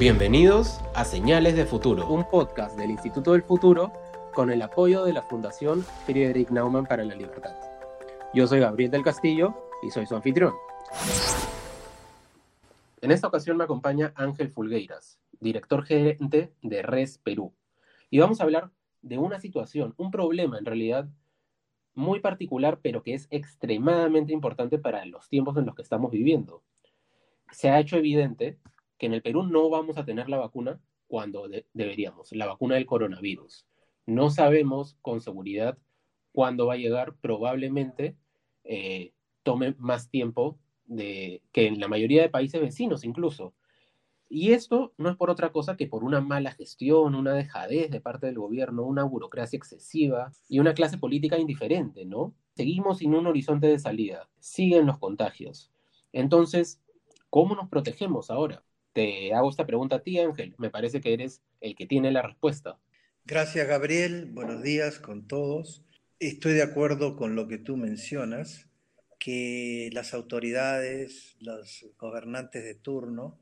Bienvenidos a Señales de Futuro, un podcast del Instituto del Futuro con el apoyo de la Fundación Friedrich Naumann para la Libertad. Yo soy Gabriel del Castillo y soy su anfitrión. En esta ocasión me acompaña Ángel Fulgueiras, director gerente de Res Perú. Y vamos a hablar de una situación, un problema en realidad muy particular, pero que es extremadamente importante para los tiempos en los que estamos viviendo. Se ha hecho evidente que en el Perú no vamos a tener la vacuna cuando deberíamos, la vacuna del coronavirus. No sabemos con seguridad cuándo va a llegar, probablemente eh, tome más tiempo que en la mayoría de países vecinos incluso. Y esto no es por otra cosa que por una mala gestión, una dejadez de parte del gobierno, una burocracia excesiva y una clase política indiferente, ¿no? Seguimos sin un horizonte de salida, siguen los contagios. Entonces, ¿cómo nos protegemos ahora? Te hago esta pregunta a ti, Ángel. Me parece que eres el que tiene la respuesta. Gracias, Gabriel. Buenos días con todos. Estoy de acuerdo con lo que tú mencionas, que las autoridades, los gobernantes de turno,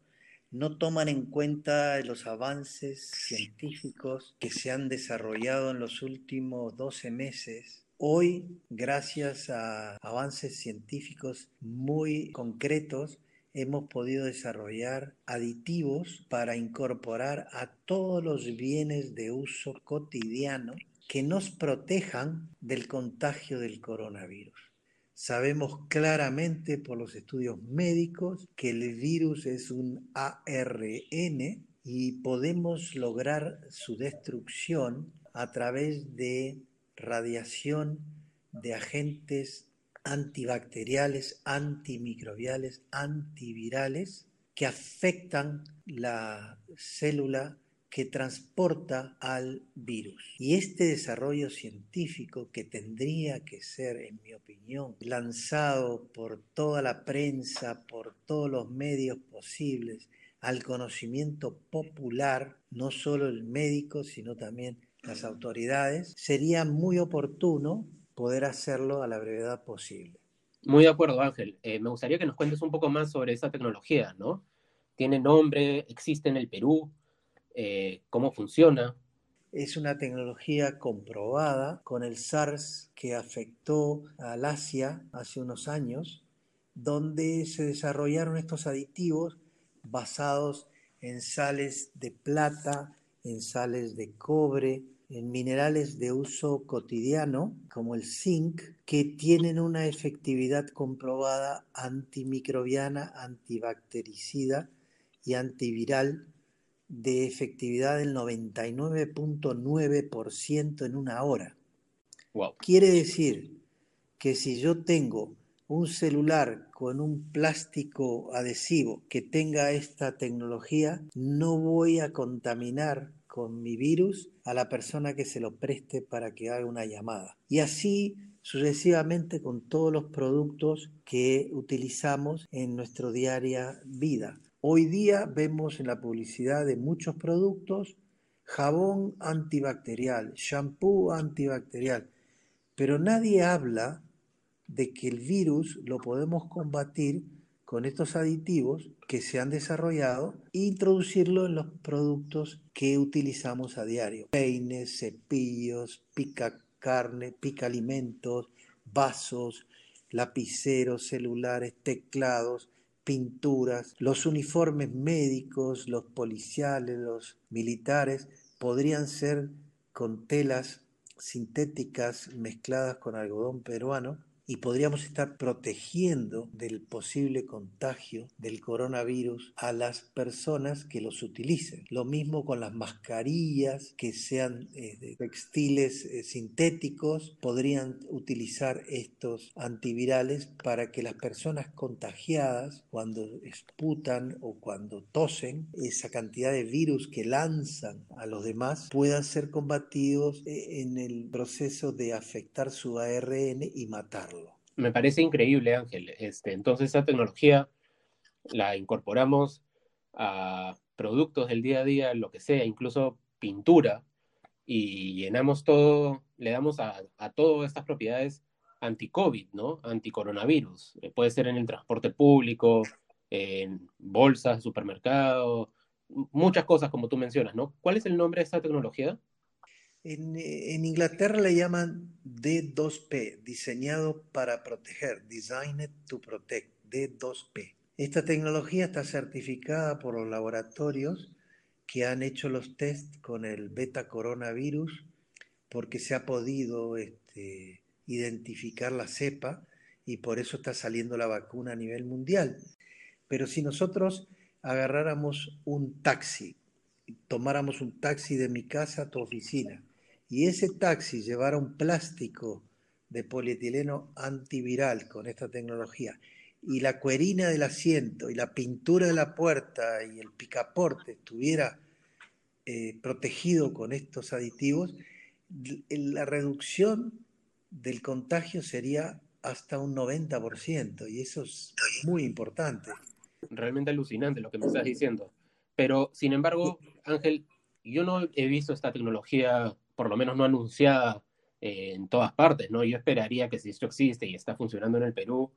no toman en cuenta los avances científicos que se han desarrollado en los últimos 12 meses. Hoy, gracias a avances científicos muy concretos, hemos podido desarrollar aditivos para incorporar a todos los bienes de uso cotidiano que nos protejan del contagio del coronavirus. Sabemos claramente por los estudios médicos que el virus es un ARN y podemos lograr su destrucción a través de radiación de agentes antibacteriales, antimicrobiales, antivirales que afectan la célula que transporta al virus. Y este desarrollo científico que tendría que ser, en mi opinión, lanzado por toda la prensa, por todos los medios posibles, al conocimiento popular, no solo el médico, sino también las autoridades, sería muy oportuno poder hacerlo a la brevedad posible. Muy de acuerdo, Ángel. Eh, me gustaría que nos cuentes un poco más sobre esa tecnología, ¿no? ¿Tiene nombre? ¿Existe en el Perú? Eh, cómo funciona. Es una tecnología comprobada con el SARS que afectó al Asia hace unos años, donde se desarrollaron estos aditivos basados en sales de plata, en sales de cobre, en minerales de uso cotidiano, como el zinc, que tienen una efectividad comprobada antimicrobiana, antibactericida y antiviral de efectividad del 99.9% en una hora. Quiere decir que si yo tengo un celular con un plástico adhesivo que tenga esta tecnología, no voy a contaminar con mi virus a la persona que se lo preste para que haga una llamada. Y así sucesivamente con todos los productos que utilizamos en nuestra diaria vida. Hoy día vemos en la publicidad de muchos productos jabón antibacterial, shampoo antibacterial, pero nadie habla de que el virus lo podemos combatir con estos aditivos que se han desarrollado e introducirlo en los productos que utilizamos a diario. Peines, cepillos, pica carne, pica alimentos, vasos, lapiceros, celulares, teclados, pinturas, los uniformes médicos, los policiales, los militares, podrían ser con telas sintéticas mezcladas con algodón peruano y podríamos estar protegiendo del posible contagio del coronavirus a las personas que los utilicen. Lo mismo con las mascarillas que sean eh, textiles eh, sintéticos, podrían utilizar estos antivirales para que las personas contagiadas cuando esputan o cuando tosen, esa cantidad de virus que lanzan a los demás puedan ser combatidos eh, en el proceso de afectar su ARN y matarlo me parece increíble, Ángel. Este, entonces, esa tecnología la incorporamos a productos del día a día, lo que sea, incluso pintura, y llenamos todo, le damos a, todas estas propiedades anti-COVID, ¿no? Anti-coronavirus. Eh, puede ser en el transporte público, en bolsas, supermercados, muchas cosas como tú mencionas, ¿no? ¿Cuál es el nombre de esta tecnología? En, en, Inglaterra le llaman D2P, diseñado para proteger, Designed to Protect, D2P. Esta tecnología está certificada por los laboratorios que han hecho los test con el beta coronavirus porque se ha podido este, identificar la cepa y por eso está saliendo la vacuna a nivel mundial. Pero si nosotros agarráramos un taxi, tomáramos un taxi de mi casa a tu oficina y ese taxi llevara un plástico de polietileno antiviral con esta tecnología y la cuerina del asiento y la pintura de la puerta y el picaporte estuviera eh, protegido con estos aditivos, la reducción del contagio sería hasta un 90% y eso es muy importante. Realmente alucinante lo que me estás diciendo. Pero, sin embargo, Ángel, yo no he visto esta tecnología, por lo menos no anunciada eh, en todas partes, ¿no? Yo esperaría que si esto existe y está funcionando en el Perú,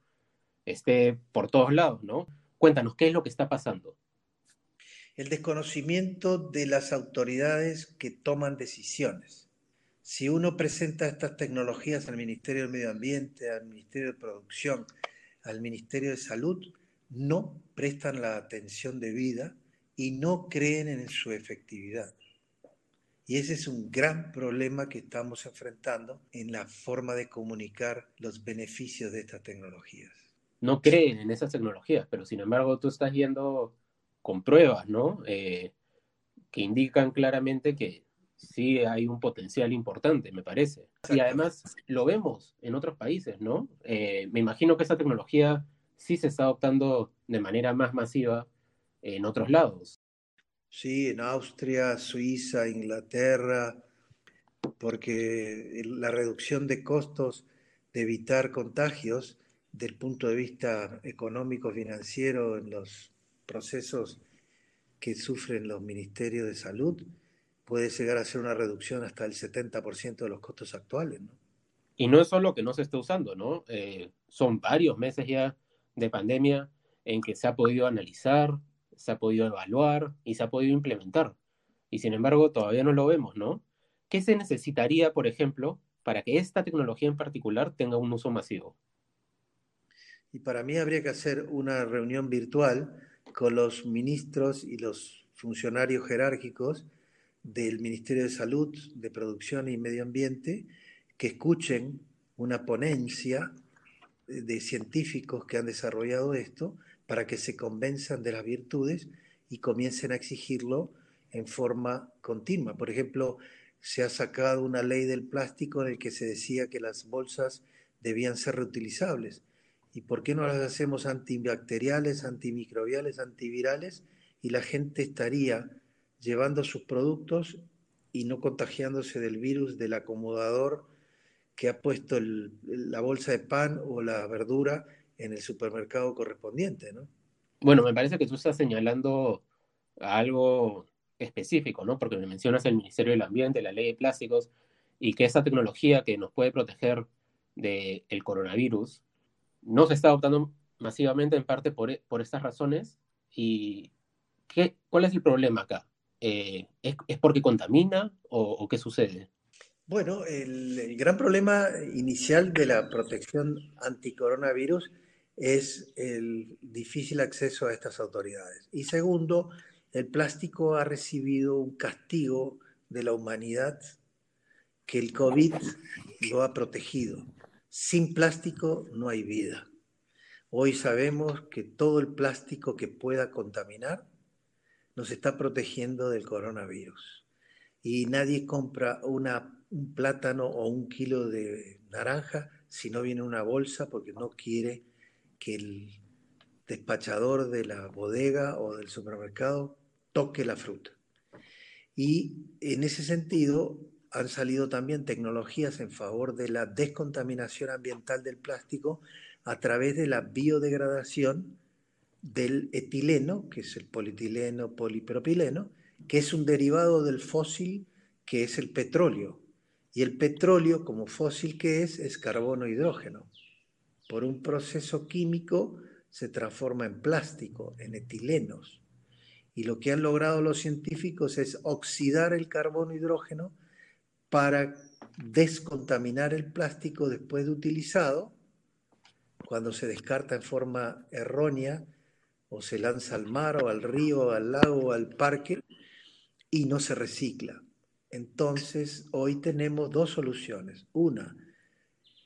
esté por todos lados, ¿no? Cuéntanos, ¿qué es lo que está pasando? El desconocimiento de las autoridades que toman decisiones. Si uno presenta estas tecnologías al Ministerio del Medio Ambiente, al Ministerio de Producción, al Ministerio de Salud, no prestan la atención debida y no creen en su efectividad. Y ese es un gran problema que estamos enfrentando en la forma de comunicar los beneficios de estas tecnologías no creen en esas tecnologías, pero sin embargo tú estás yendo con pruebas, ¿no? Eh, que indican claramente que sí hay un potencial importante, me parece. Y además lo vemos en otros países, ¿no? Eh, me imagino que esa tecnología sí se está adoptando de manera más masiva en otros lados. Sí, en Austria, Suiza, Inglaterra, porque la reducción de costos de evitar contagios del punto de vista económico financiero en los procesos que sufren los ministerios de salud puede llegar a ser una reducción hasta el 70% de los costos actuales. ¿no? Y no es solo que no se esté usando, ¿no? Eh, son varios meses ya de pandemia en que se ha podido analizar, se ha podido evaluar y se ha podido implementar. Y sin embargo, todavía no lo vemos, ¿no? ¿Qué se necesitaría, por ejemplo, para que esta tecnología en particular tenga un uso masivo? Y para mí habría que hacer una reunión virtual con los ministros y los funcionarios jerárquicos del Ministerio de Salud, de Producción y Medio Ambiente, que escuchen una ponencia de científicos que han desarrollado esto para que se convenzan de las virtudes y comiencen a exigirlo en forma continua. Por ejemplo, se ha sacado una ley del plástico en el que se decía que las bolsas debían ser reutilizables. ¿Y por qué no las hacemos antibacteriales, antimicrobiales, antivirales? Y la gente estaría llevando sus productos y no contagiándose del virus del acomodador que ha puesto la bolsa de pan o la verdura en el supermercado correspondiente, ¿no? Bueno, me parece que tú estás señalando algo específico, ¿no? Porque me mencionas el Ministerio del Ambiente, la ley de plásticos, y que esa tecnología que nos puede proteger del coronavirus no se está adoptando masivamente en parte por, por estas razones. ¿Y qué, cuál es el problema acá? Eh, ¿es, porque contamina o, qué sucede? Bueno, el, gran problema inicial de la protección anticoronavirus es el difícil acceso a estas autoridades. Y segundo, el plástico ha recibido un castigo de la humanidad que el COVID lo ha protegido. Sin plástico no hay vida. Hoy sabemos que todo el plástico que pueda contaminar nos está protegiendo del coronavirus. Y nadie compra una, un plátano o un kilo de naranja si no viene una bolsa porque no quiere que el despachador de la bodega o del supermercado toque la fruta. Y en ese sentido, han salido también tecnologías en favor de la descontaminación ambiental del plástico a través de la biodegradación del etileno, que es el polietileno polipropileno, que es un derivado del fósil que es el petróleo. Y el petróleo, como fósil que es, es carbono e hidrógeno. Por un proceso químico se transforma en plástico, en etilenos. Y lo que han logrado los científicos es oxidar el carbono hidrógeno para descontaminar el plástico después de utilizado, cuando se descarta en forma errónea o se lanza al mar o al río, al lago o al parque y no se recicla. Entonces, hoy tenemos dos soluciones. Una,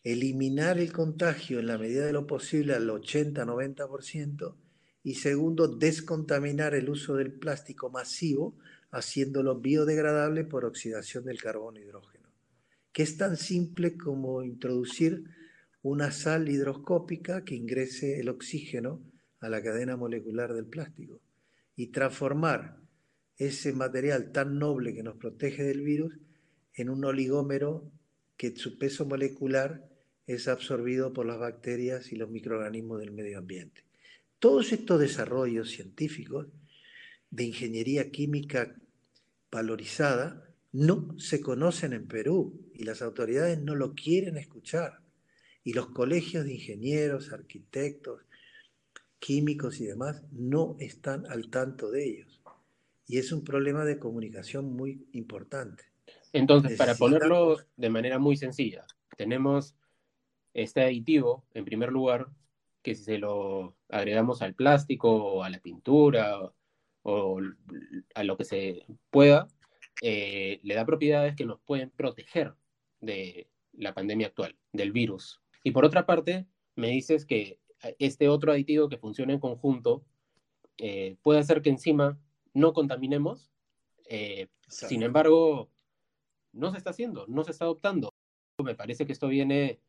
eliminar el contagio en la medida de lo posible al 80-90% y segundo, descontaminar el uso del plástico masivo haciéndolo biodegradable por oxidación del carbono hidrógeno, que es tan simple como introducir una sal hidroscópica que ingrese el oxígeno a la cadena molecular del plástico y transformar ese material tan noble que nos protege del virus en un oligómero que su peso molecular es absorbido por las bacterias y los microorganismos del medio ambiente. Todos estos desarrollos científicos de ingeniería química valorizada no se conocen en Perú y las autoridades no lo quieren escuchar. Y los colegios de ingenieros, arquitectos, químicos y demás no están al tanto de ellos. Y es un problema de comunicación muy importante. Entonces, para ponerlo de manera muy sencilla, tenemos este aditivo, en primer lugar, que si se lo agregamos al plástico o a la pintura o, a lo que se pueda, eh, le da propiedades que nos pueden proteger de la pandemia actual, del virus. Y por otra parte, me dices que este otro aditivo que funciona en conjunto eh, puede hacer que encima no contaminemos. Eh, sin embargo, no se está haciendo, no se está adoptando. Me parece que esto viene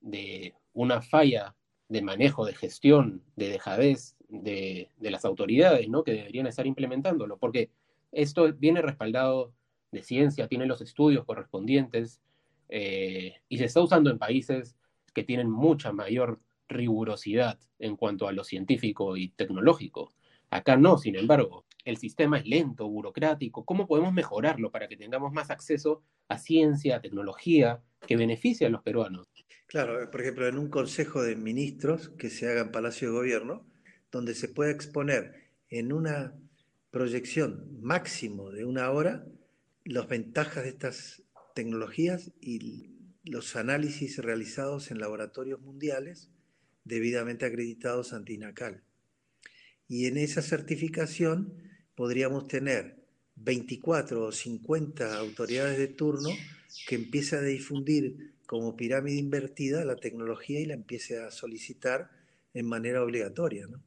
de una falla de manejo, de gestión, de dejadez de, las autoridades, ¿no? Que deberían estar implementándolo, porque esto viene respaldado de ciencia, tiene los estudios correspondientes eh, y se está usando en países que tienen mucha mayor rigurosidad en cuanto a lo científico y tecnológico. Acá no, sin embargo, el sistema es lento, burocrático. ¿Cómo podemos mejorarlo para que tengamos más acceso a ciencia, a tecnología que beneficie a los peruanos? Claro, por ejemplo, en un consejo de ministros que se haga en Palacio de Gobierno, donde se pueda exponer en una proyección máximo de una hora las ventajas de estas tecnologías y los análisis realizados en laboratorios mundiales debidamente acreditados ante INACAL. Y en esa certificación podríamos tener 24 o 50 autoridades de turno que empiecen a difundir como pirámide invertida la tecnología y la empiece a solicitar en manera obligatoria. ¿no?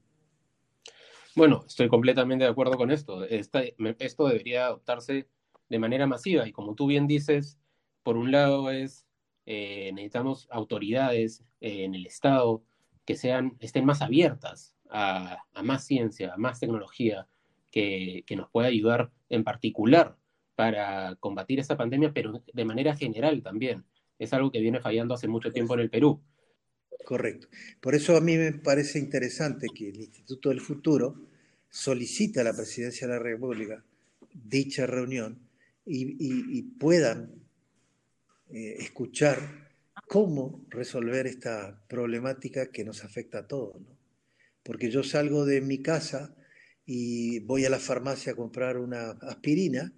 Bueno, estoy completamente de acuerdo con esto. esto debería adoptarse de manera masiva y como tú bien dices, por un lado es eh, necesitamos autoridades eh, en el Estado que sean, estén más abiertas a, más ciencia, a más tecnología, que, nos pueda ayudar en particular para combatir esta pandemia, pero de manera general también es algo que viene fallando hace mucho tiempo en el Perú. Correcto. Por eso a mí me parece interesante que el Instituto del Futuro solicite a la Presidencia de la República dicha reunión y, puedan eh, escuchar cómo resolver esta problemática que nos afecta a todos. Porque yo salgo de mi casa y voy a la farmacia a comprar una aspirina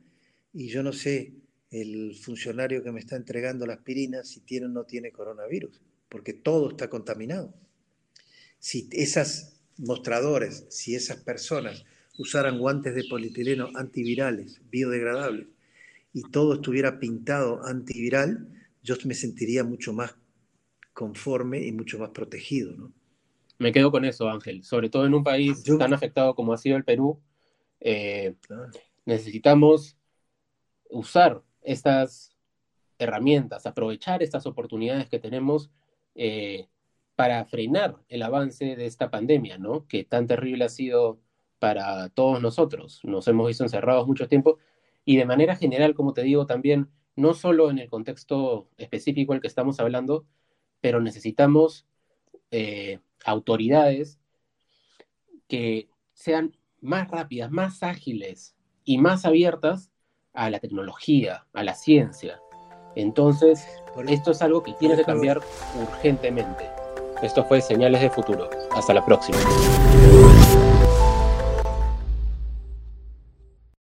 y yo no sé el funcionario que me está entregando la aspirina si tiene o no tiene coronavirus, porque todo está contaminado. Si esos mostradores, si esas personas usaran guantes de polietileno antivirales, biodegradables, y todo estuviera pintado antiviral, yo me sentiría mucho más conforme y mucho más protegido. ¿no? Me quedo con eso, Ángel. Sobre todo en un país tan afectado como ha sido el Perú, eh, necesitamos usar estas herramientas, aprovechar estas oportunidades que tenemos eh, para frenar el avance de esta pandemia, ¿no? Que tan terrible ha sido para todos nosotros. Nos hemos visto encerrados mucho tiempo y de manera general, como te digo, también, no solo en el contexto específico al que estamos hablando, pero necesitamos eh, autoridades que sean más rápidas, más ágiles y más abiertas a la tecnología, a la ciencia. Entonces, esto es algo que tiene que cambiar urgentemente. Esto fue Señales de Futuro. Hasta la próxima.